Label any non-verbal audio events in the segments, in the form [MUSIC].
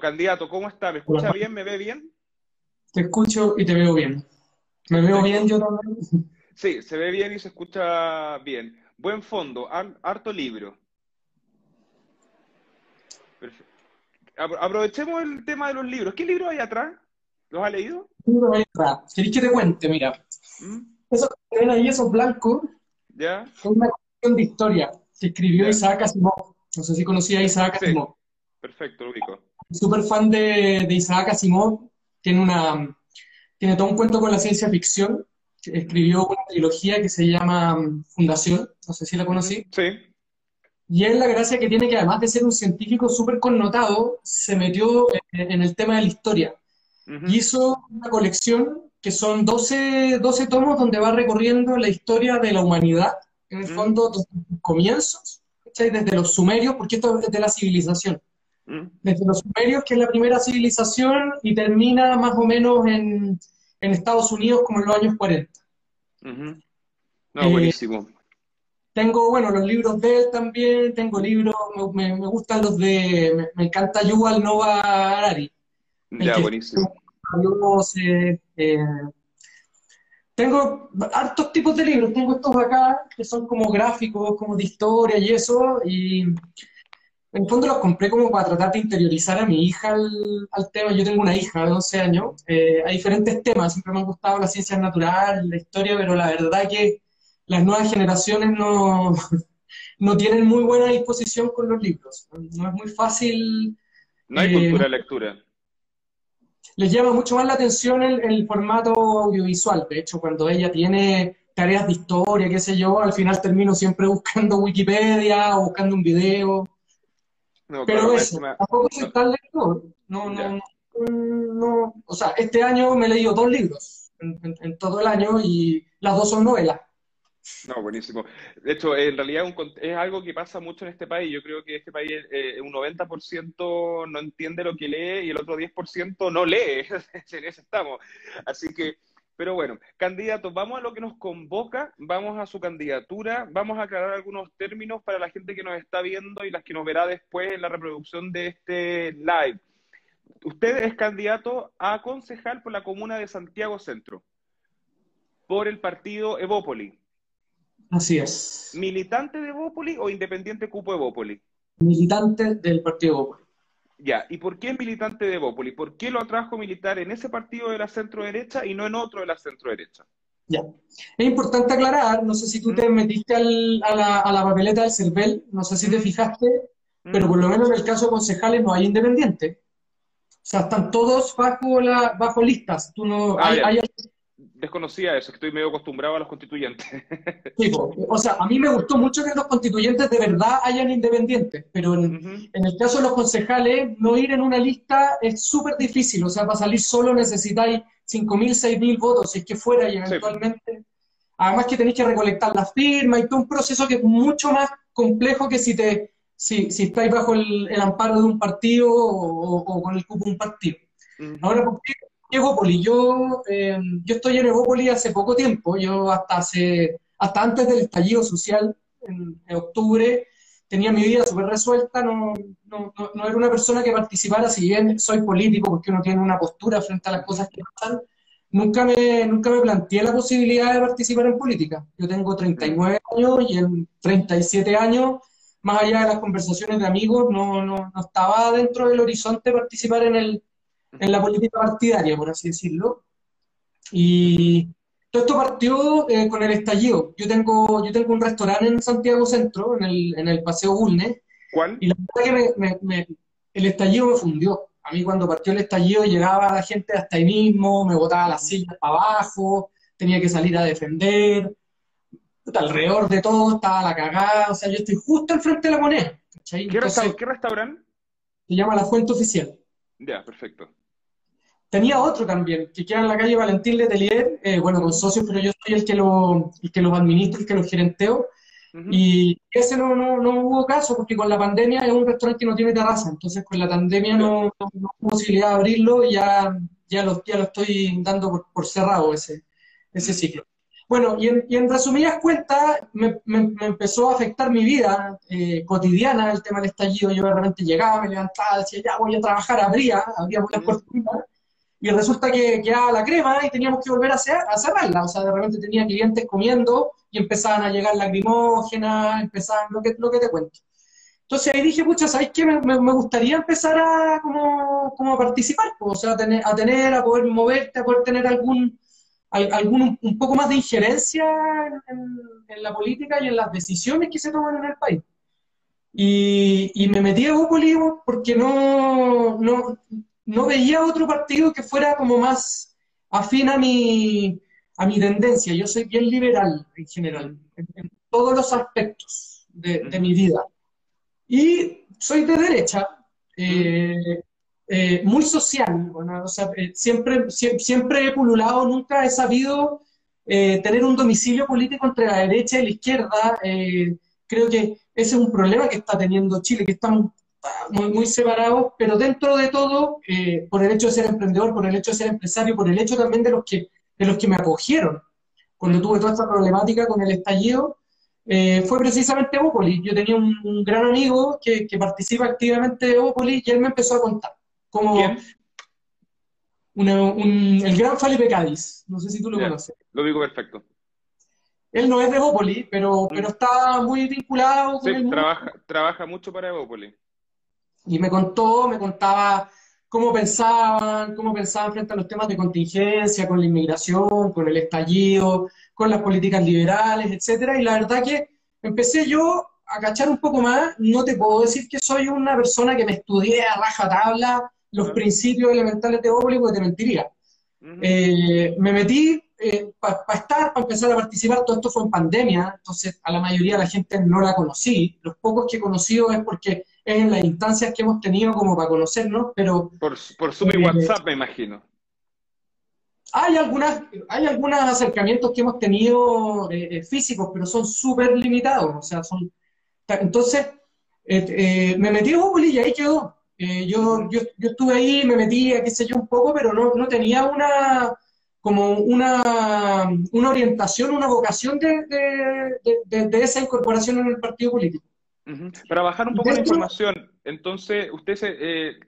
Candidato, ¿cómo está? ¿Me escucha bien? ¿Me ve bien? Te escucho y te veo bien. ¿Me veo bien yo también? Sí, se ve bien y se escucha bien. Buen fondo, harto libro. Perfecto. Aprovechemos el tema de los libros. ¿Qué libros hay atrás? ¿Los ha leído? hay atrás? ¿Querés que te cuente? Mira. ¿Mm? Esos que ven ahí, esos blancos, ¿Ya? es una cuestión de historia que escribió Isaac Asimov. No sé si conocía a Isaac Asimov. Perfecto, lo ubico. Súper fan de, de Isaac Asimov. Tiene, una, tiene todo un cuento con la ciencia ficción. Escribió una trilogía que se llama mm, Fundación. No sé si la conocí. Sí. Y es la gracia que tiene que además de ser un científico súper connotado, se metió en, el tema de la historia. Hizo una colección que son 12, 12 tomos donde va recorriendo la historia de la humanidad, en el fondo, desde los comienzos, desde los sumerios, porque esto es de la civilización. Desde los sumerios, que es la primera civilización, y termina más o menos en, en Estados Unidos como en los años 40. No, eh, buenísimo. Tengo, bueno, los libros de él también, tengo libros, me, me gustan los de, me, encanta Yuval Nova Harari. Ya, buenísimo. Eh, eh, tengo hartos tipos de libros, tengo estos acá, que son como gráficos, como de historia y eso, y en el fondo los compré como para tratar de interiorizar a mi hija al, tema. Yo tengo una hija de 11 años, eh, hay diferentes temas, siempre me han gustado las ciencias naturales, la historia, pero la verdad que las nuevas generaciones no, [LAUGHS] no tienen muy buena disposición con los libros. No es muy fácil. No hay cultura de lectura les llama mucho más la atención el, formato audiovisual. De hecho, cuando ella tiene tareas de historia, qué sé yo, al final termino siempre buscando Wikipedia o buscando un video. Pero eso, tampoco soy tan lector. No, no, no, o sea, este año me he leído dos libros en todo el año y las dos son novelas. No, buenísimo. De hecho, en realidad es algo que pasa mucho en este país. Yo creo que este país, eh, un 90% no entiende lo que lee y el otro 10% no lee. [LAUGHS] en eso estamos. Así que, pero bueno, candidatos, vamos a lo que nos convoca, vamos a su candidatura, vamos a aclarar algunos términos para la gente que nos está viendo y las que nos verá después en la reproducción de este live. Usted es candidato a concejal por la comuna de Santiago Centro, por el partido Evópoli. Así es. ¿Militante de Bópoli o independiente cupo de Bópoli? Militante del partido Bópoli. Ya, ¿y por qué militante de Bópoli? ¿Por qué lo atrajo militar en ese partido de la centro derecha y no en otro de la centro derecha? Ya. Es importante aclarar, no sé si tú te mm. metiste a, la, papeleta del CERVEL, no sé si te mm. fijaste, mm. pero por lo menos en el caso de concejales no hay independiente. O sea, están todos bajo la bajo listas. Tú no, ah, hay, desconocía eso, estoy medio acostumbrado a los constituyentes. [LAUGHS] O sea, a mí me gustó mucho que los constituyentes de verdad hayan independientes, pero en, el caso de los concejales, no ir en una lista es súper difícil, o sea, para salir solo necesitáis 5.000, 6.000 votos, si es que fuera y eventualmente... Además que tenéis que recolectar las firmas y todo un proceso que es mucho más complejo que si te si, si estáis bajo el, amparo de un partido o, con el cupo de un partido. Ahora, ¿por qué Evópoli. Yo, eh, yo estoy en Evópoli hace poco tiempo, yo hasta hace, hasta antes del estallido social, en, octubre, tenía mi vida súper resuelta, no, no, no, era una persona que participara, si bien soy político, porque uno tiene una postura frente a las cosas que pasan, nunca me, nunca me planteé la posibilidad de participar en política. Yo tengo 39 años y en 37 años, más allá de las conversaciones de amigos, no, no, no estaba dentro del horizonte participar en el, en la política partidaria, por así decirlo. Y todo esto partió eh, con el estallido. Yo tengo, yo tengo un restaurante en Santiago Centro, en el, en el Paseo Bulnes. ¿Cuál? Y la verdad que el estallido me fundió. A mí cuando partió el estallido llegaba la gente hasta ahí mismo, me botaba las sillas para abajo, tenía que salir a defender. alrededor de todo estaba la cagada. O sea, yo estoy justo al frente de la moneda. ¿Qué, restaurante? Se llama La Fuente Oficial. Ya, perfecto. Tenía otro también, que queda en la calle Valentín Letelier, eh, bueno, con socios, pero yo soy el que lo, el que los administro, el que los gerenteo. Y ese no, no, no, hubo caso, porque con la pandemia es un restaurante que no tiene terraza, entonces con la pandemia no, no, hubo posibilidad de abrirlo y ya, ya, lo, ya lo estoy dando por, cerrado ese, ese ciclo. Bueno, y en, y en resumidas cuentas, me, me, empezó a afectar mi vida eh, cotidiana el tema del estallido. Yo realmente llegaba, me levantaba, decía, ya voy a trabajar, abría, abría las cortinas, y resulta que quedaba la crema y teníamos que volver a, a cerrarla. O sea, de repente tenía clientes comiendo y empezaban a llegar lacrimógenas, empezaban lo que, lo que te cuento. Entonces ahí dije, pucha, ¿sabéis qué? Me, me, gustaría empezar a, como, como a participar, o sea, a tener, a tener, a poder moverte, a poder tener algún, algún un poco más de injerencia en, la política y en las decisiones que se toman en el país. Y, y me metí a Bópoli porque no, no, no veía otro partido que fuera como más afín a mi, a mi tendencia. Yo soy bien liberal en general, en, todos los aspectos de, de mi vida. Y soy de derecha, eh, eh, muy social, bueno, o sea, eh, siempre, siempre, he pululado, nunca he sabido tener un domicilio político entre la derecha y la izquierda. creo que ese es un problema que está teniendo Chile, que estamos muy, muy separados, pero dentro de todo, por el hecho de ser emprendedor, por el hecho de ser empresario, por el hecho también de los que, de los que me acogieron cuando tuve toda esta problemática con el estallido, eh, fue precisamente Opoli. Yo tenía un, gran amigo que, participa activamente de Opoli y él me empezó a contar. Como el gran Felipe Cádiz. No sé si tú lo conoces. Lo digo perfecto. Él no es de Opoli, pero, mm. pero está muy vinculado con sí, trabaja, trabaja mucho para Opoli. Y me contó, me contaba cómo pensaban, cómo pensaban frente a los temas de contingencia, con la inmigración, con el estallido, con las políticas liberales, etcétera, y la verdad que empecé yo a cachar un poco más, no te puedo decir que soy una persona que me estudié a rajatabla los principios elementales de Bópoli, porque te mentiría. Eh, me metí eh, para estar, para empezar a participar, todo esto fue en pandemia, entonces a la mayoría de la gente no la conocí, los pocos que he conocido es porque es en las instancias que hemos tenido como para conocernos, pero... Por, por Zoom y eh, WhatsApp, me imagino. Hay, algunas, hay algunos acercamientos que hemos tenido eh, físicos, pero son súper limitados, o sea, son... Entonces, me metí a Google y ahí quedó. yo, yo, yo estuve ahí, me metí, qué sé yo, un poco, pero no, no tenía una como una, una orientación, una vocación de, de, esa incorporación en el partido político. Para bajar un poco la información, entonces, usted se, eh,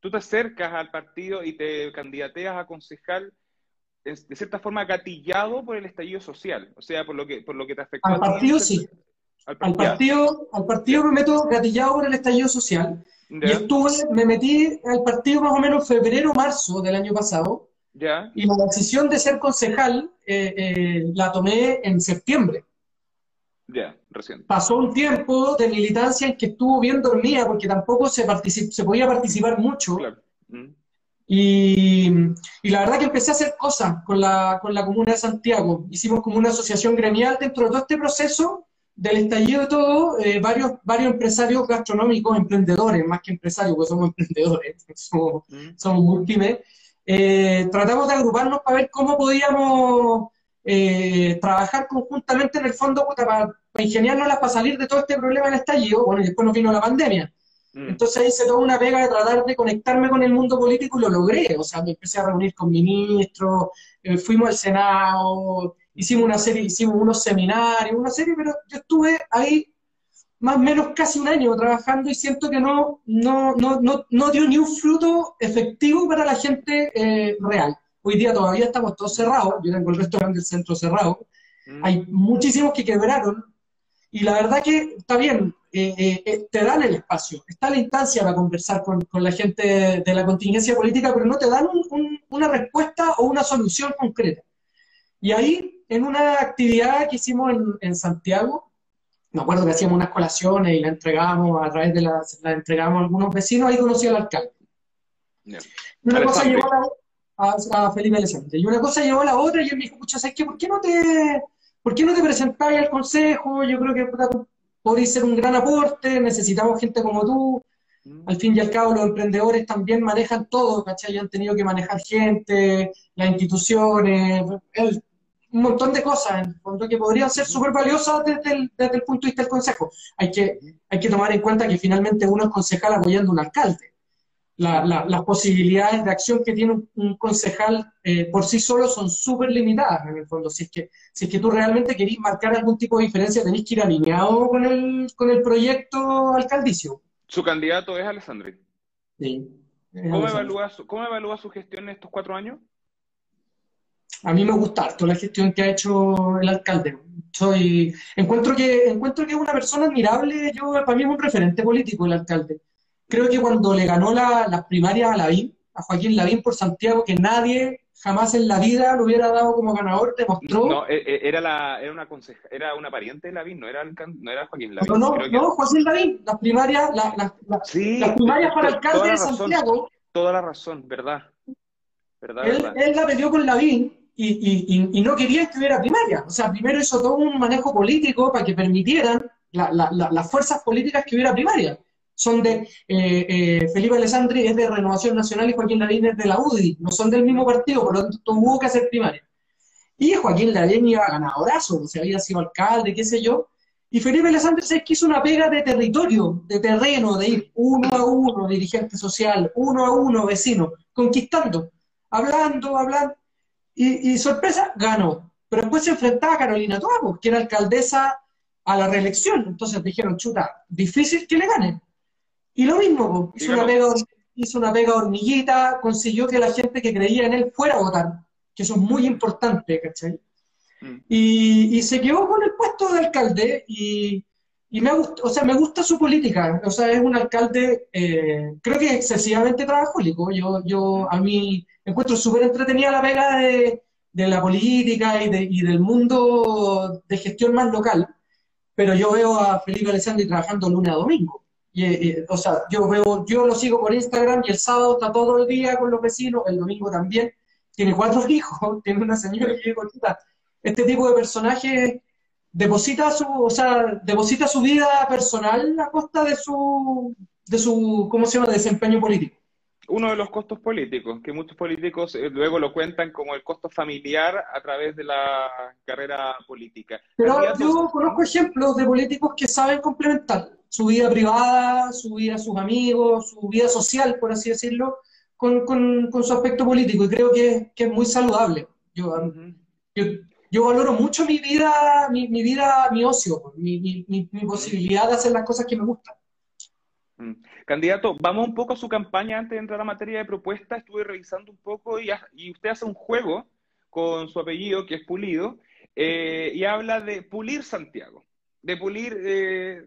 tú te acercas al partido y te candidateas a concejal de cierta forma gatillado por el estallido social, o sea, por lo que, por lo que te afectó. Al partido sí. Al, partido, al partido me meto gatillado por el estallido social. Y estuve, me metí al partido más o menos febrero, marzo del año pasado, y la decisión de ser concejal eh, eh, la tomé en septiembre. Ya, recién. Pasó un tiempo de militancia en que estuvo bien dormida porque tampoco se, se podía participar mucho. Mm. Y, y, la verdad que empecé a hacer cosas con la, con la Comuna de Santiago. Hicimos como una asociación gremial dentro de todo este proceso del estallido de todo, eh, varios, varios empresarios gastronómicos, emprendedores, más que empresarios, porque somos [LAUGHS] emprendedores, somos, mm. somos muy pymes, eh, tratamos de agruparnos para ver cómo podíamos eh, trabajar conjuntamente en el fondo para, para ingeniárnoslas para salir de todo este problema del estallido. Bueno, y después nos vino la pandemia. Mm. Entonces hice toda una pega de tratar de conectarme con el mundo político y lo logré. O sea, me empecé a reunir con ministros, eh, fuimos al Senado, hicimos una serie, hicimos unos seminarios, una serie, pero yo estuve ahí más o menos casi un año trabajando y siento que no, no, no, no, dio ni un fruto efectivo para la gente eh, real. Hoy día todavía estamos todos cerrados, yo tengo el restaurante del centro cerrado, mm. hay muchísimos que quebraron. Y la verdad que está bien, eh, eh, te dan el espacio, está la instancia para conversar con, con la gente de, la contingencia política, pero no te dan una respuesta o una solución concreta. Y ahí, en una actividad que hicimos en, en Santiago, me acuerdo que hacíamos unas colaciones y la entregábamos a través de las, la entregamos a algunos vecinos, ahí conocí al alcalde. Una cosa llevó a, a, Felipe Alessandro. Y una cosa llevó a la otra y él me dijo, pucha, ¿sabes qué? ¿Por qué no te, por qué no te presentáis al consejo? Yo creo que podría ser un gran aporte, necesitamos gente como tú. Mm. Al fin y al cabo, los emprendedores también manejan todo, ¿cachai? Han tenido que manejar gente, las instituciones. Un montón de cosas en que podrían ser súper valiosas desde el, desde el, punto de vista del consejo. Hay que, hay que tomar en cuenta que finalmente uno es concejal apoyando a un alcalde. Las posibilidades de acción que tiene un, concejal eh, por sí solo son súper limitadas en el fondo. Si es, que, si es que tú realmente querís marcar algún tipo de diferencia, tenéis que ir alineado con el, con el proyecto alcaldicio. Su candidato es Alessandri. Sí. ¿Cómo evalúa, su, ¿Cómo evalúa su gestión en estos cuatro años? A mí me gusta harto la gestión que ha hecho el alcalde. Soy, encuentro que, encuentro que es una persona admirable, yo, para mí es un referente político el alcalde creo que cuando le ganó las la primarias a Lavín, a Joaquín Lavín por Santiago, que nadie jamás en la vida lo hubiera dado como ganador, demostró... No, e, e, era, la, era, una, era una pariente de Lavín, no era, no era Joaquín Lavín. No, no, no, Joaquín Lavín, las primarias, la, las primarias para alcalde de Santiago... Toda la razón, verdad. verdad, él, él la peleó con Lavín y, y, y, no quería que hubiera primaria. O sea, primero hizo todo un manejo político para que permitieran las fuerzas políticas que hubiera primaria son de eh, eh, Felipe Alessandri es de Renovación Nacional y Joaquín Lavín es de la UDI, no son del mismo partido, por lo tanto tuvo que hacer primaria. Y Joaquín Lavín iba ganadorazo, o sea, había sido alcalde, qué sé yo, y Felipe Alessandri se quiso una pega de territorio, de terreno, de ir uno a uno, dirigente social, uno a uno, vecino, conquistando, hablando, hablando, y, sorpresa, ganó. Pero después se enfrentaba a Carolina Toabo, que era alcaldesa a la reelección. Entonces dijeron, chuta, difícil que le gane. Y lo mismo, hizo, una pega, hizo una hormiguita, consiguió que la gente que creía en él fuera a votar, que eso es muy importante, ¿cachai? Mm. Y, se quedó con el puesto de alcalde y, me gusta, o sea, me gusta su política, o sea, es un alcalde, eh, creo que excesivamente trabajólico, yo, yo a mí encuentro súper entretenida la pega de, la política y, y, del mundo de gestión más local, pero yo veo a Felipe Alessandri trabajando lunes a domingo. Y, o sea, yo veo, yo lo sigo por Instagram y el sábado está todo el día con los vecinos, el domingo también. Tiene cuatro [LAUGHS] hijos, tiene una señora que digo, este tipo de personaje deposita su, o sea, deposita su vida personal a costa de su, de su, ¿cómo se llama?, desempeño político. Uno de los costos políticos, que muchos políticos eh, luego lo cuentan como el costo familiar a través de la carrera política. Pero yo conozco ejemplos de políticos que saben complementar su vida privada, su vida sus amigos, su vida social, por así decirlo, con, con, su aspecto político y creo que, que es muy saludable. Yo, yo, valoro mucho mi vida, mi, mi vida, mi ocio, mi, mi, mi, posibilidad de hacer las cosas que me gustan. Mm. Candidato, vamos un poco a su campaña antes de entrar a materia de propuesta. Estuve revisando un poco y, y usted hace un juego con su apellido, que es Pulido, eh, y habla de pulir Santiago, de pulir eh,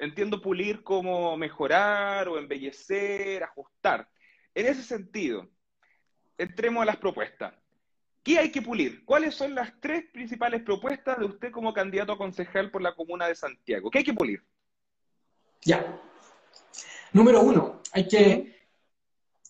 entiendo pulir como mejorar o embellecer, ajustar. En ese sentido, entremos a las propuestas. ¿Qué hay que pulir? ¿Cuáles son las tres principales propuestas de usted como candidato a concejal por la comuna de Santiago? ¿Qué hay que pulir? Ya. Número uno, hay que,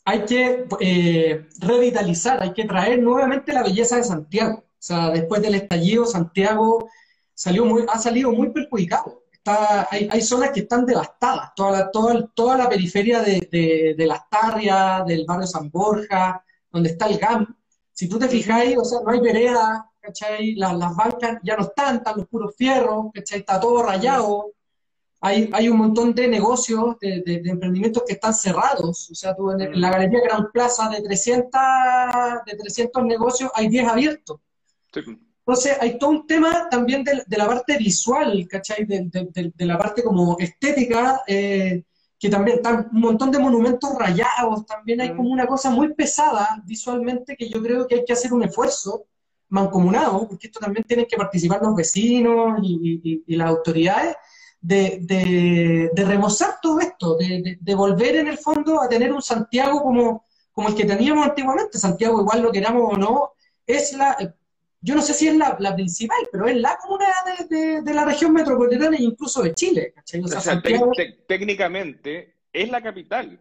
hay que eh, revitalizar, hay que traer nuevamente la belleza de Santiago. O sea, después del estallido, Santiago salió muy, ha salido muy perjudicado hay, zonas que están devastadas, toda la, toda, toda la periferia de, de, Las Tarrias, del barrio San Borja, donde está el GAM. Si tú te fijáis, o sea, no hay vereda, ¿cachai? Las, las bancas ya no están, están los puros fierros, ¿cachai? Está todo rayado. Hay, hay un montón de negocios, de, de, emprendimientos que están cerrados. O sea, tú en, la Galería Gran Plaza de 300, de 300 negocios hay 10 abiertos. Sí. Entonces, hay todo un tema también de, la parte visual, ¿cachai? De, la parte como estética, eh, que también están un montón de monumentos rayados, también hay mm. como una cosa muy pesada visualmente que yo creo que hay que hacer un esfuerzo mancomunado, porque esto también tienen que participar los vecinos y, las autoridades, de, remozar todo esto, de, volver en el fondo a tener un Santiago como, como el que teníamos antiguamente. Santiago, igual lo queramos o no, es la, yo no sé si es la, principal, pero es la comuna de, la región metropolitana e incluso de Chile. O sea, técnicamente es la capital.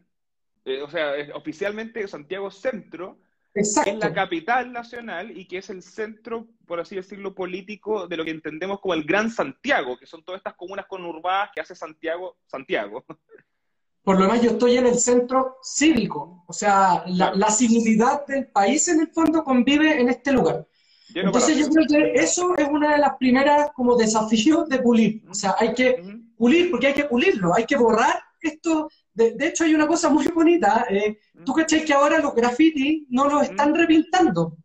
Eh, o sea, oficialmente Santiago Centro es la capital nacional y que es el centro, por así decirlo, político de lo que entendemos como el Gran Santiago, que son todas estas comunas conurbadas que hace Santiago, Santiago. Por lo demás, yo estoy en el centro cívico, o sea, la, la civilidad del país en el fondo convive en este lugar. Entonces yo creo que eso es una de las primeras como desafíos de pulir. O sea, hay que pulir porque hay que pulirlo, hay que borrar esto, de, hecho hay una cosa muy bonita, eh, tú mm. cachai que ahora los grafitis no los están mm. repintando,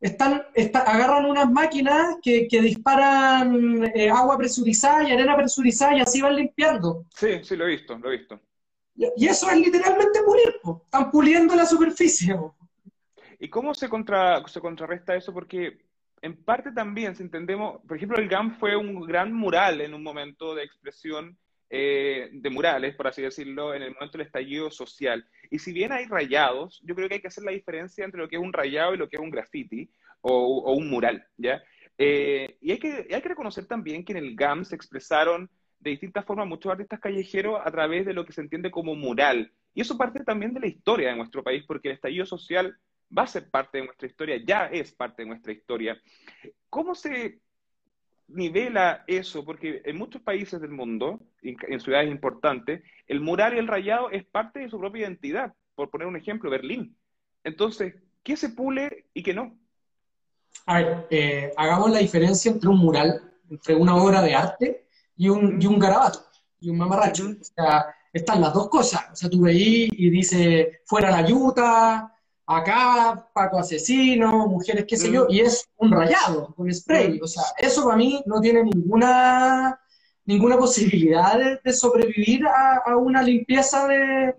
están, agarran unas máquinas que, disparan eh, agua presurizada y arena presurizada y así van limpiando. Sí, sí, lo he visto, lo he visto. Y eso es literalmente pulir, están puliendo la superficie. ¿Y cómo se, contra, se contrarresta eso? Porque en parte también, si entendemos, por ejemplo, el GAM fue un gran mural en un momento de expresión eh, de murales, por así decirlo, en el momento del estallido social. Y si bien hay rayados, yo creo que hay que hacer la diferencia entre lo que es un rayado y lo que es un graffiti o, un mural, ¿ya? Eh, y hay que, hay que reconocer también que en el GAM se expresaron de distintas formas muchos artistas callejeros a través de lo que se entiende como mural. Y eso parte también de la historia de nuestro país, porque el estallido social va a ser parte de nuestra historia, ya es parte de nuestra historia. ¿Cómo se nivela eso? Porque en muchos países del mundo, en ciudades importantes, el mural y el rayado es parte de su propia identidad. Por poner un ejemplo, Berlín. Entonces, ¿qué se pule y qué no? A ver, eh, hagamos la diferencia entre un mural, entre una obra de arte y un, y un garabato, y un mamarracho. O sea, están las dos cosas. O sea, tú veís y dice, fuera la yuta, acá, Paco asesino, mujeres, qué sé yo, mm. y es un rayado, un spray. Mm. O sea, eso para mí no tiene ninguna, ninguna posibilidad de, sobrevivir a, una limpieza de,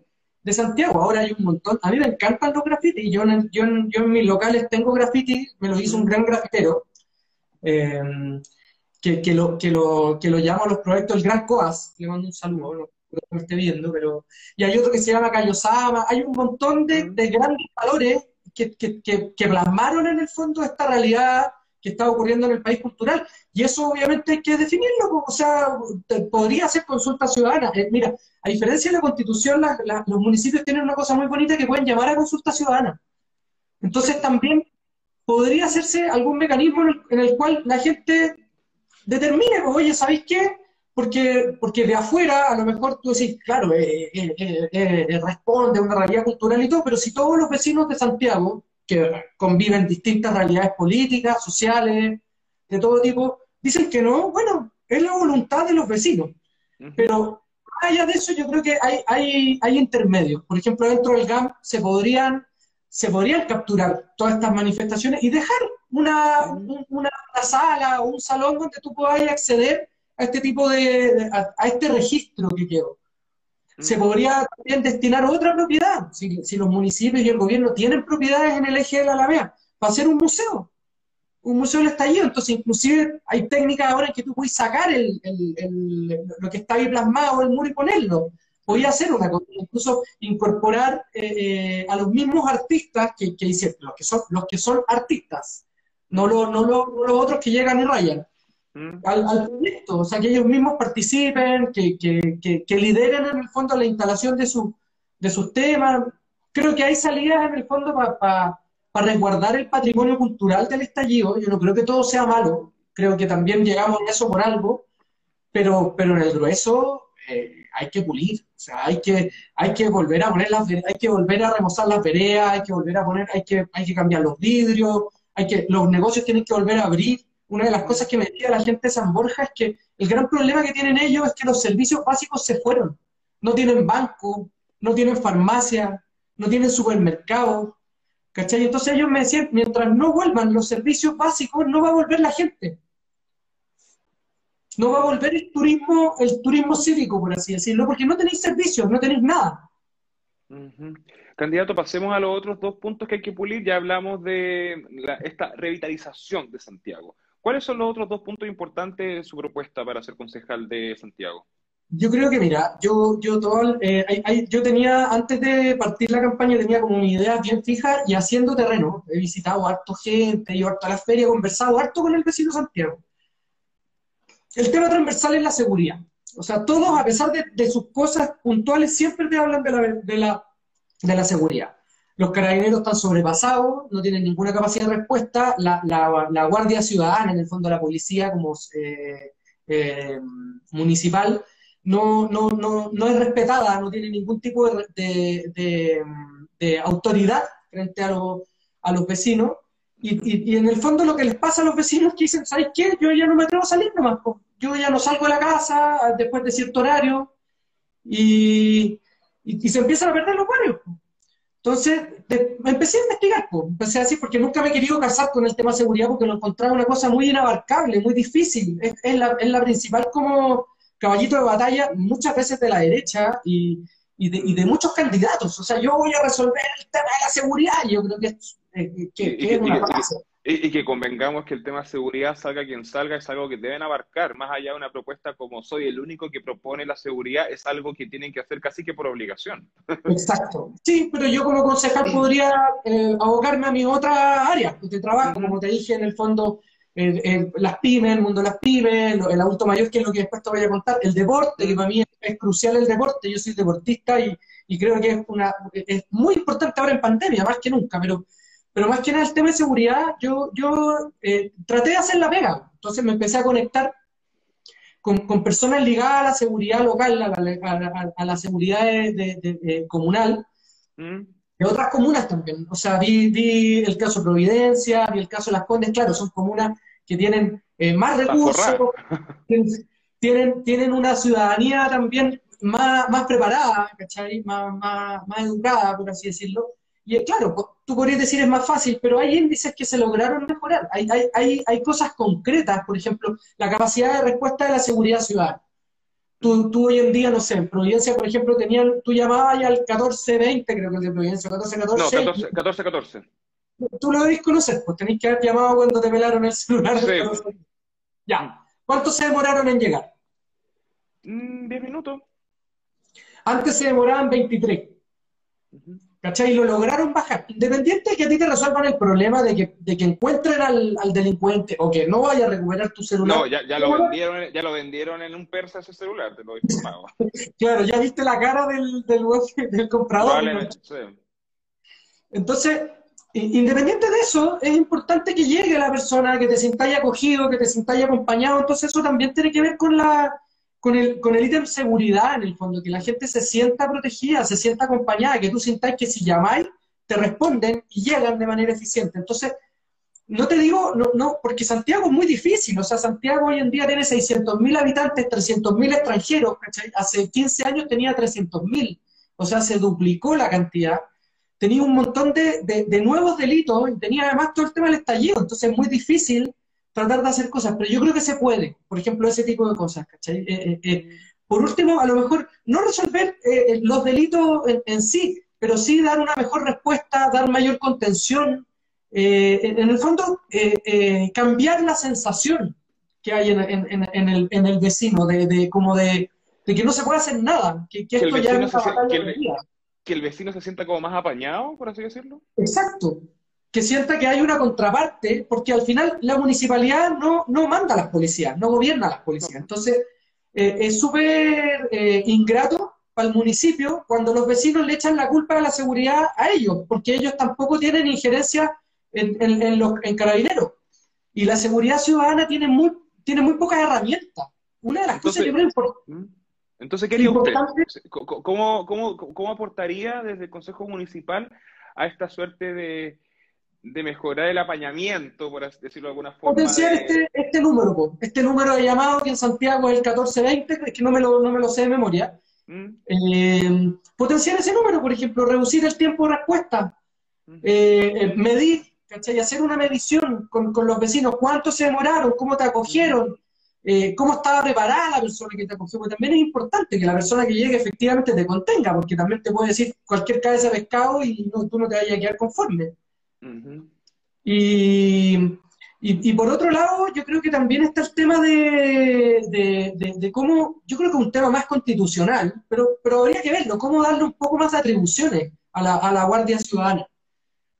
Santiago. Ahora hay un montón. A mí me encantan los grafitis. Yo, yo, yo en mis locales tengo grafitis, me lo hizo un gran grafitero. Eh, que, lo, que, lo, que lo llamo a los proyectos el Gran Coas, le mando un saludo, lo esté viendo, pero... Y hay otro que se llama Kayosama, hay un montón de, grandes valores que, que, plasmaron en el fondo esta realidad que está ocurriendo en el país cultural. Y eso obviamente hay que definirlo, o sea, podría ser consulta ciudadana. Eh, mira, a diferencia de la constitución, los municipios tienen una cosa muy bonita que pueden llamar a consulta ciudadana. Entonces también podría hacerse algún mecanismo en el, cual la gente determine, oye, ¿sabéis qué? Porque, porque de afuera a lo mejor tú decís, claro, eh, eh, eh, responde a una realidad cultural y todo, pero si todos los vecinos de Santiago, que conviven distintas realidades políticas, sociales, de todo tipo, dicen que no, bueno, es la voluntad de los vecinos. Pero más allá de eso, yo creo que hay, hay, hay intermedios. Por ejemplo, dentro del GAM se podrían, se podrían capturar todas estas manifestaciones y dejar una, una, sala o un salón donde tú puedas acceder a este tipo de, a, este registro que quedó. Se podría también destinar a otra propiedad, si, si, los municipios y el gobierno tienen propiedades en el eje de la Alameda, para hacer un museo, un museo del estallido. Entonces, inclusive hay técnicas ahora en que tú puedes sacar el, el, lo que está ahí plasmado el muro y ponerlo. Podría hacer una cosa, incluso incorporar eh, eh, a los mismos artistas que, que los que son, los que son artistas, no, lo, no, los otros que llegan y rayan. Mm. Al, proyecto, o sea, que ellos mismos participen, que, que, que, lideren en el fondo la instalación de, su, de sus temas. Creo que hay salidas en el fondo para resguardar el patrimonio cultural del estallido. Yo no creo que todo sea malo, creo que también llegamos a eso por algo, pero, pero en el grueso eh, hay que pulir, o sea, hay que, hay que volver a poner las, hay que volver a remozar las veredas, hay que volver a poner, hay que, hay que cambiar los vidrios, hay que, los negocios tienen que volver a abrir. Una de las cosas que me decía la gente de San Borja es que el gran problema que tienen ellos es que los servicios básicos se fueron. No tienen banco, no tienen farmacia, no tienen supermercado. ¿Cachai? Entonces ellos me decían, mientras no vuelvan los servicios básicos, no va a volver la gente. No va a volver el turismo, el turismo cívico, por así decirlo, porque no tenéis servicios, no tenéis nada. Candidato, pasemos a los otros dos puntos que hay que pulir. Ya hablamos de esta revitalización de Santiago. ¿Cuáles son los otros dos puntos importantes de su propuesta para ser concejal de Santiago? Yo creo que, mira, yo, yo, todo, eh, yo tenía, antes de partir la campaña, tenía como una idea bien fija y haciendo terreno. He visitado harto gente, he ido harto a la feria, he conversado harto con el vecino Santiago. El tema transversal es la seguridad. O sea, todos, a pesar de, sus cosas puntuales, siempre te hablan de la, de la de la seguridad. Los carabineros están sobrepasados, no tienen ninguna capacidad de respuesta. La, Guardia Ciudadana, en el fondo la policía como eh, eh, municipal, no, es respetada, no tiene ningún tipo de, de, autoridad frente a, los vecinos. Y, y, en el fondo lo que les pasa a los vecinos es que dicen, ¿sabes qué? Yo ya no me atrevo a salir nomás. Yo ya no salgo de la casa después de cierto horario. Y, y, se empiezan a perder los barrios. Entonces, empecé a investigar, pues, empecé a decir, porque nunca me he querido casar con el tema de seguridad porque lo encontraba una cosa muy inabarcable, muy difícil. Es, la, es la principal como caballito de batalla muchas veces de la derecha y, y, de, y, de, muchos candidatos. O sea, yo voy a resolver el tema de la seguridad. Yo creo que, es, eh, que, que es una y, que convengamos que el tema de seguridad, salga quien salga, es algo que deben abarcar. Más allá de una propuesta como soy el único que propone la seguridad, es algo que tienen que hacer casi que por obligación. Exacto. Sí, pero yo como concejal podría eh, abocarme a mi otra área de trabajo, como te dije, en el fondo, las pymes, el mundo de las pymes, el adulto mayor, que es lo que después te voy a contar, el deporte, que para mí es, crucial el deporte. Yo soy deportista y, y creo que es, una, es muy importante ahora en pandemia, más que nunca, pero pero más que nada el tema de seguridad, yo, yo eh, traté de hacer la pega. Entonces me empecé a conectar con, personas ligadas a la seguridad local, a la, seguridad de, comunal, mm. de otras comunas también. O sea, vi, el caso de Providencia, vi el caso de Las Condes, claro, son comunas que tienen eh, más recursos, tienen, tienen una ciudadanía también más, más preparada, ¿cachai? Más, más, más educada, por así decirlo. Y claro, tú podrías decir es más fácil, pero hay índices que se lograron mejorar. Hay, hay, hay, hay cosas concretas, por ejemplo, la capacidad de respuesta de la seguridad ciudadana. Tú, tú, hoy en día, no sé, en Providencia, por ejemplo, tenían, tú llamabas ya al 1420, creo que es de Providencia, 1414. No, 1414. Tú lo debes conocer, pues tenéis que haber llamado cuando te pelaron el celular. Sí. Ya. ¿Cuánto se demoraron en llegar? 10 mm, minutos. Antes se demoraban 23. ¿Cachai? Y lo lograron bajar. Independiente de que a ti te resuelvan el problema de que, de que encuentren al, delincuente o que no vaya a recuperar tu celular. No, ya, ya, lo, vendieron, ya lo vendieron en un persa ese celular, te lo he [LAUGHS] informado. claro, ya viste la cara del, del, del comprador. sí. Entonces, independiente de eso, es importante que llegue la persona, que te sintáis acogido, que te sintáis acompañado. Entonces, eso también tiene que ver con la con el, con el ítem seguridad, en el fondo, que la gente se sienta protegida, se sienta acompañada, que tú sientas que si llamáis, te responden y llegan de manera eficiente. Entonces, no te digo, no, no, porque Santiago es muy difícil, o sea, Santiago hoy en día tiene 600.000 habitantes, 300.000 extranjeros, ¿cachai? Hace 15 años tenía 300.000, o sea, se duplicó la cantidad, tenía un montón de, de, de nuevos delitos y tenía además todo el tema del estallido, entonces es muy difícil tratar de hacer cosas, pero yo creo que se puede, por ejemplo, ese tipo de cosas, ¿cachai? Eh, eh, eh, por último, a lo mejor no resolver los delitos en, sí, pero sí dar una mejor respuesta, dar mayor contención, en, el fondo, cambiar la sensación que hay en, el, en el, vecino, de, como de, que no se puede hacer nada, que, esto ya es una que el vecino se sienta como más apañado, por así decirlo. Exacto, que sienta que hay una contraparte, porque al final la municipalidad no, no manda a las policías, no gobierna a las policías. Entonces, eh, es súper eh, ingrato para el municipio cuando los vecinos le echan la culpa de la seguridad a ellos, porque ellos tampoco tienen injerencia en, en, los, en carabineros. Y la seguridad ciudadana tiene muy, tiene muy pocas herramientas. Una de las cosas que creo ¿Mm? Entonces, ¿qué haría usted? ¿Cómo, cómo, ¿Cómo aportaría desde el Consejo Municipal a esta suerte de, de mejorar el apañamiento, por decirlo de alguna forma. Potenciar este, este número, este número de llamado que en Santiago es el 1420, es que no me lo, no me lo sé de memoria. Mm. Eh, potenciar ese número, por ejemplo, reducir el tiempo de respuesta, mm. eh, eh, medir, ¿cachai? Hacer una medición con, con, los vecinos, cuánto se demoraron, cómo te acogieron, cómo estaba preparada la persona que te acogió, porque también es importante que la persona que llegue efectivamente te contenga, porque también te puede decir cualquier cabeza de pescado y no, tú no te vayas a quedar conforme y, y, por otro lado, yo creo que también está el tema de, de, cómo, yo creo que es un tema más constitucional, pero, pero habría que verlo, cómo darle un poco más de atribuciones a la, a la Guardia Ciudadana.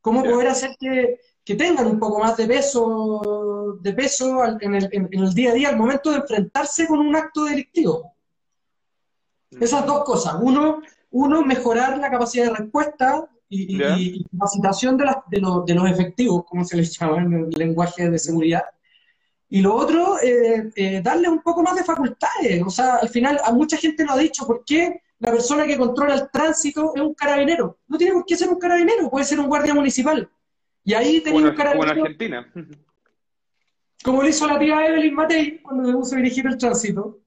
Cómo poder hacer que, que, tengan un poco más de peso, de peso en, el, en, el, día a día al momento de enfrentarse con un acto delictivo. Esas dos cosas. Uno, uno, mejorar la capacidad de respuesta y, capacitación de, de, de, los efectivos, como se les [LAUGHS] llama en el lenguaje de seguridad. Y lo otro, eh, eh, darle un poco más de facultades. O sea, al final, a mucha gente lo ha dicho, ¿por qué la persona que controla el tránsito es un carabinero? No tiene por qué ser un carabinero, puede ser un guardia municipal. Y ahí tenía un carabinero. Como en Argentina. [LAUGHS] Como lo hizo la tía Evelyn Matei cuando se puso a dirigir el tránsito.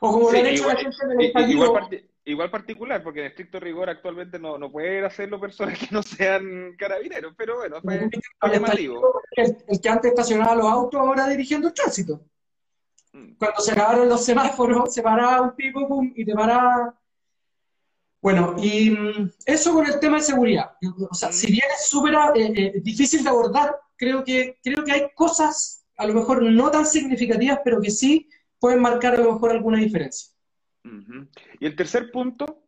O como lo han hecho la gente del igual particular, porque en estricto rigor actualmente no, no pueden hacerlo personas que no sean carabineros, pero bueno, fue llamativo. El, el, que antes estacionaba los autos ahora dirigiendo el tránsito. Mm. Cuando se acabaron los semáforos, se paraba un tipo y te paraba. Bueno, y mm, eso con el tema de seguridad. O sea, si mm. bien es súper eh, eh, difícil de abordar, creo que, creo que hay cosas, a lo mejor no tan significativas, pero que sí pueden marcar a lo mejor alguna diferencia. ¿Y el tercer punto?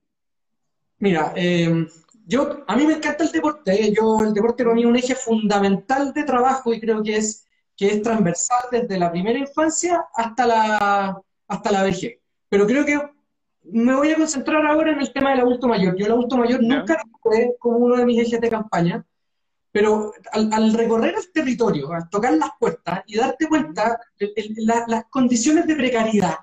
Mira, em, yo, a mí me encanta el deporte. ¿eh? Yo, el deporte para mí es un eje fundamental de trabajo y creo que es, que es transversal desde la primera infancia hasta la, hasta la vejez. Pero creo que me voy a concentrar ahora en el tema del adulto mayor. Yo el adulto mayor nunca lo fue como uno de mis ejes de campaña, pero al, recorrer el territorio, al tocar las puertas y darte cuenta de las condiciones de precariedad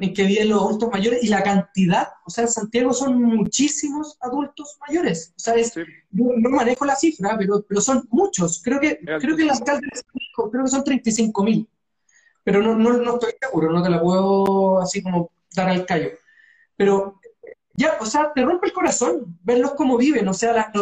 en que viven los adultos mayores y la cantidad, o sea, en Santiago son muchísimos adultos mayores. O sea, no, manejo la cifra, pero, pero son muchos. Creo que, creo que las alcalde creo que son 35 mil, pero no, no, no estoy seguro, no te la puedo así como dar al callo. Pero ya, o sea, te rompe el corazón verlos cómo viven, o sea,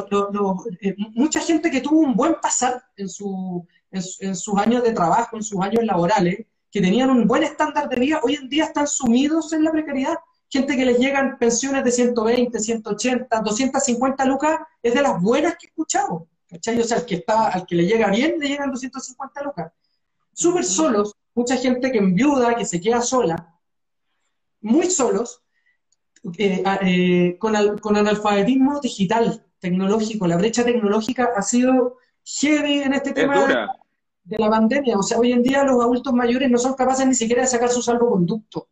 eh, mucha gente que tuvo un buen pasar en, su, en, sus años de trabajo, en sus años laborales, que tenían un buen estándar de vida, hoy en día están sumidos en la precariedad. Gente que les llegan pensiones de 120, 180, 250 lucas, es de las buenas que he escuchado. ¿cachai? O sea, al que, está, al que le llega bien, le llegan 250 lucas. Súper solos, mucha gente que enviuda, que se queda sola, muy solos, eh, eh, con, con, analfabetismo digital, tecnológico. La brecha tecnológica ha sido heavy en este tema de, la pandemia. O sea, hoy en día los adultos mayores no son capaces ni siquiera de sacar su salvoconducto.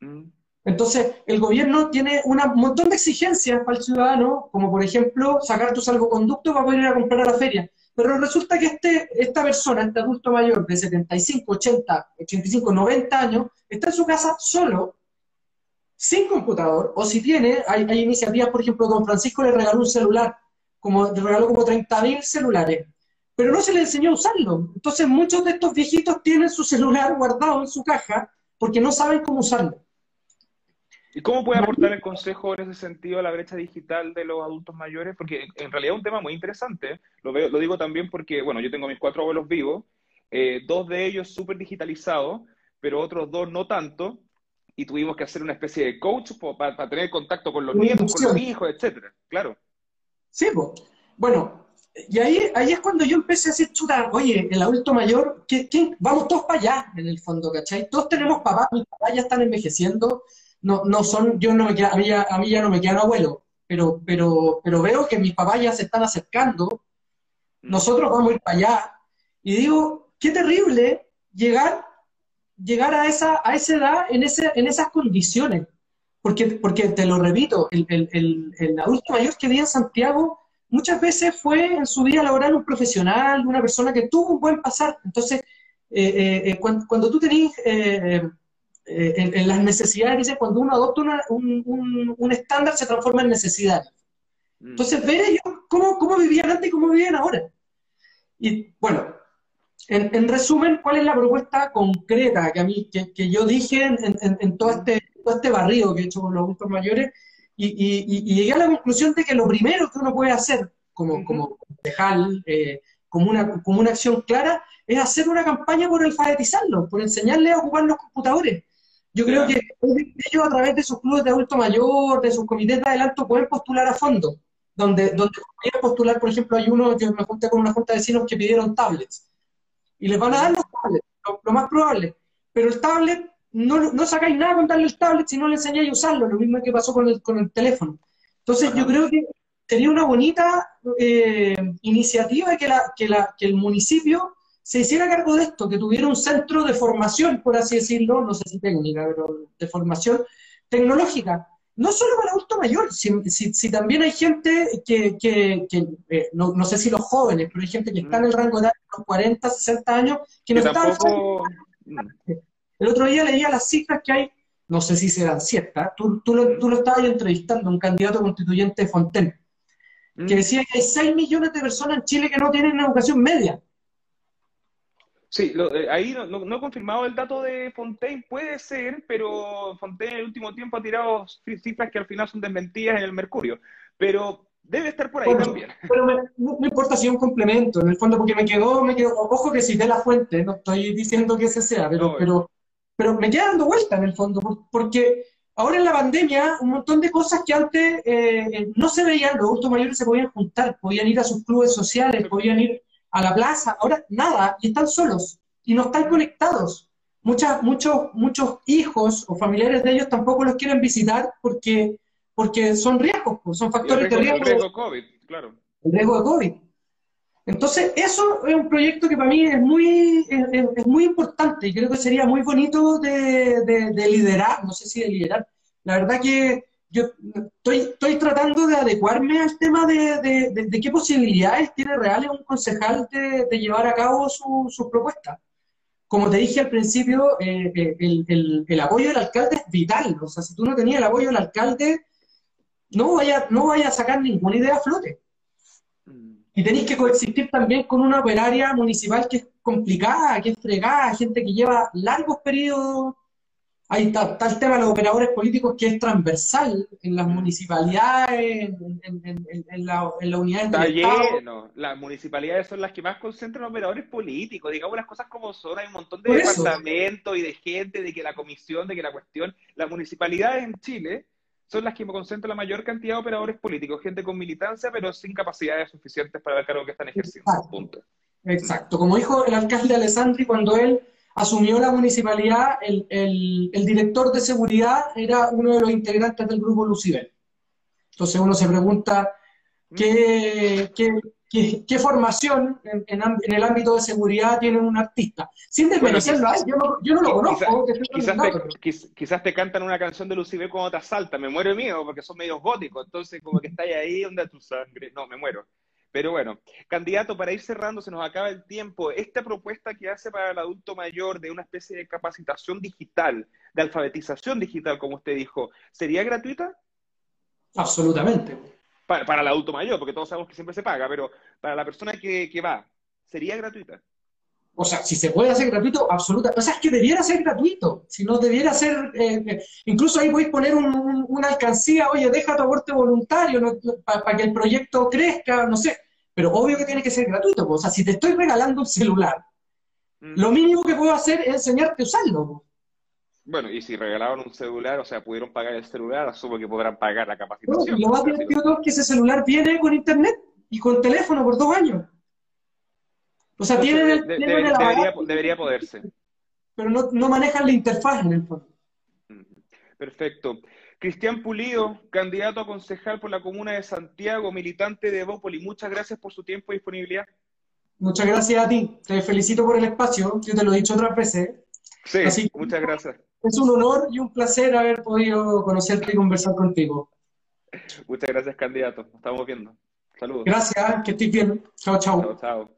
Mm. Entonces, el gobierno tiene un montón de exigencias para el ciudadano, como por ejemplo sacar tu salvoconducto para poder ir a comprar a la feria. Pero resulta que este, esta persona, este adulto mayor de 75, 80, 85, 90 años, está en su casa solo sin computador, o si tiene, hay, iniciativas, por ejemplo, don Francisco le regaló un celular, como, le regaló como 30.000 celulares, pero no se le enseñó a usarlo. Entonces muchos de estos viejitos tienen su celular guardado en su caja porque no saben cómo usarlo. ¿Y cómo puede aportar el Consejo en ese sentido a la brecha digital de los adultos mayores? Porque en realidad es un tema muy interesante. Lo, veo, lo digo también porque, bueno, yo tengo mis cuatro abuelos vivos, eh, dos de ellos súper digitalizados, pero otros dos no tanto y tuvimos que hacer una especie de coach para, tener contacto con los nietos, con los hijos, etcétera, claro. Sí, pues. Bueno, y ahí, ahí es cuando yo empecé a decir, chuta, oye, el adulto mayor, vamos todos para allá, en el fondo, ¿cachai? Todos tenemos papás, mis papás ya están envejeciendo, no, no son, yo no me queda, a, mí ya, a mí ya no me quedan abuelos, pero, pero, pero veo que mis papás ya se están acercando, nosotros vamos a ir para allá, y digo, qué terrible llegar llegar a esa, a esa edad en, ese, en esas condiciones. Porque, porque te lo repito, el, el, el, adulto mayor que vive en Santiago muchas veces fue en su vida laboral un profesional, una persona que tuvo un buen pasar. Entonces, eh, eh, eh, cuando, cuando, tú tenés en, las necesidades, dice, cuando uno adopta un, un, un, estándar se transforma en necesidad. Mm. Entonces, ver ellos cómo, cómo vivían antes y cómo vivían ahora. Y bueno, en, resumen, ¿cuál es la propuesta concreta que a mí, que, yo dije en, todo, este, todo este barrido que he hecho con los adultos mayores? Y, llegué a la conclusión de que lo primero que uno puede hacer como, como eh, como, una, como una acción clara, es hacer una campaña por alfabetizarlos, por enseñarles a ocupar los computadores. Yo creo que ellos a través de sus clubes de adulto mayor, de sus comités de adelanto, pueden postular a fondo. Donde, donde postular, por ejemplo, hay uno, yo me junté con una junta de vecinos que pidieron tablets y les van a dar los tablets, lo, más probable. Pero el tablet, no, no sacáis nada con darle el tablet si no le enseñáis a usarlo, lo mismo que pasó con el, con el teléfono. Entonces yo creo que sería una bonita eh, iniciativa que, la, que, la, que el municipio se hiciera cargo de esto, que tuviera un centro de formación, por así decirlo, no sé si técnica, pero de formación tecnológica, no solo para adulto mayor, si, también hay gente que, eh, no, sé si los jóvenes, pero hay gente que está en el rango de edad de los 40, 60 años, que no está... El otro día leía las cifras que hay, no sé si serán ciertas, tú, tú, lo, tú lo estabas entrevistando, un candidato constituyente de Fontaine, que mm. decía que hay 6 millones de personas en Chile que no tienen educación media. Sí, eh, ahí no, he confirmado el dato de Fontaine, puede ser, pero Fontaine en el último tiempo ha tirado cifras que al final son desmentidas en el Mercurio. Pero debe estar por ahí también. [LAUGHS] Pero no, importa si es un complemento, en el fondo, porque me quedó, me quedó, ojo que cité la fuente, no estoy diciendo que ese sea, pero, pero, pero me queda dando vuelta en el fondo, porque ahora en la pandemia, un montón de cosas que antes eh, no se veían, los adultos mayores se podían juntar, podían ir a sus clubes sociales, podían ir a la plaza, ahora nada, y están solos, y no están conectados. Muchas, muchos, muchos hijos o familiares de ellos tampoco los quieren visitar porque, porque son riesgos, pues, son factores de riesgo. El riesgo de COVID, claro. El riesgo de COVID. Entonces, eso es un proyecto que para mí es muy, es, muy importante y creo que sería muy bonito de, de, liderar, no sé si de liderar. La verdad que yo estoy, tratando de adecuarme al tema de, de, qué posibilidades tiene reales un concejal de, llevar a cabo sus su propuestas. Como te dije al principio, eh, eh, el, el, el, apoyo del alcalde es vital. O sea, si tú no tenías el apoyo del alcalde, no vaya, no vaya a sacar ninguna idea a flote. Y tenéis que coexistir también con una operaria municipal que es complicada, que es fregada, gente que lleva largos periodos Ahí está, el tema de los operadores políticos que es transversal en las municipalidades, en, la, unidad Está lleno. Las municipalidades son las que más concentran operadores políticos. Digamos las cosas como son. Hay un montón de departamentos y de gente, de que la comisión, de que la cuestión. Las municipalidades en Chile son las que concentran la mayor cantidad de operadores políticos. Gente con militancia, pero sin capacidades suficientes para el cargo que están ejerciendo. Punto. Exacto. Como dijo el alcalde Alessandri cuando él asumió la municipalidad, el, el, director de seguridad era uno de los integrantes del grupo Lucibel. Entonces uno se pregunta qué, qué, qué, formación en, en, el ámbito de seguridad tiene un artista. Sin desmerecerlo, yo, no, yo no lo conozco. Quizás, te, quizás, te, cantan una canción de Lucibel cuando te asalta, me muero mío porque son medios góticos, entonces como que está ahí, onda tu sangre? No, me muero. Pero bueno, candidato, para ir cerrando, se nos acaba el tiempo. Esta propuesta que hace para el adulto mayor de una especie de capacitación digital, de alfabetización digital, como usted dijo, ¿sería gratuita? Absolutamente. Para, el adulto mayor, porque todos sabemos que siempre se paga, pero para la persona que, va, ¿sería gratuita? O sea, si se puede hacer gratuito, absolutamente. O sea, es que debiera ser gratuito. Si no debiera ser. Eh, eh, incluso ahí podéis poner una alcancía, oye, deja tu aporte voluntario para que el proyecto crezca, no sé. Pero obvio que tiene que ser gratuito. O sea, si te estoy regalando un celular, mm. lo mínimo que puedo hacer es enseñarte a usarlo. Bueno, y si regalaron un celular, o sea, pudieron pagar el celular, asumo que podrán pagar la capacitación. lo más divertido es que ese celular viene con internet y con teléfono por dos años. O sea, tienen el, debería, debería, poderse. Pero no, no manejan la interfaz en el fondo. Perfecto. Cristian Pulido, candidato a concejal por la comuna de Santiago, militante de Evópoli, muchas gracias por su tiempo y disponibilidad. Muchas gracias a ti. Te felicito por el espacio. Yo te lo he dicho otras veces. Sí, muchas gracias. Es un honor y un placer haber podido conocerte y conversar contigo. Muchas gracias, candidato. Nos estamos viendo. Saludos. Gracias, que estés bien. Chao, chao. Chao, chao.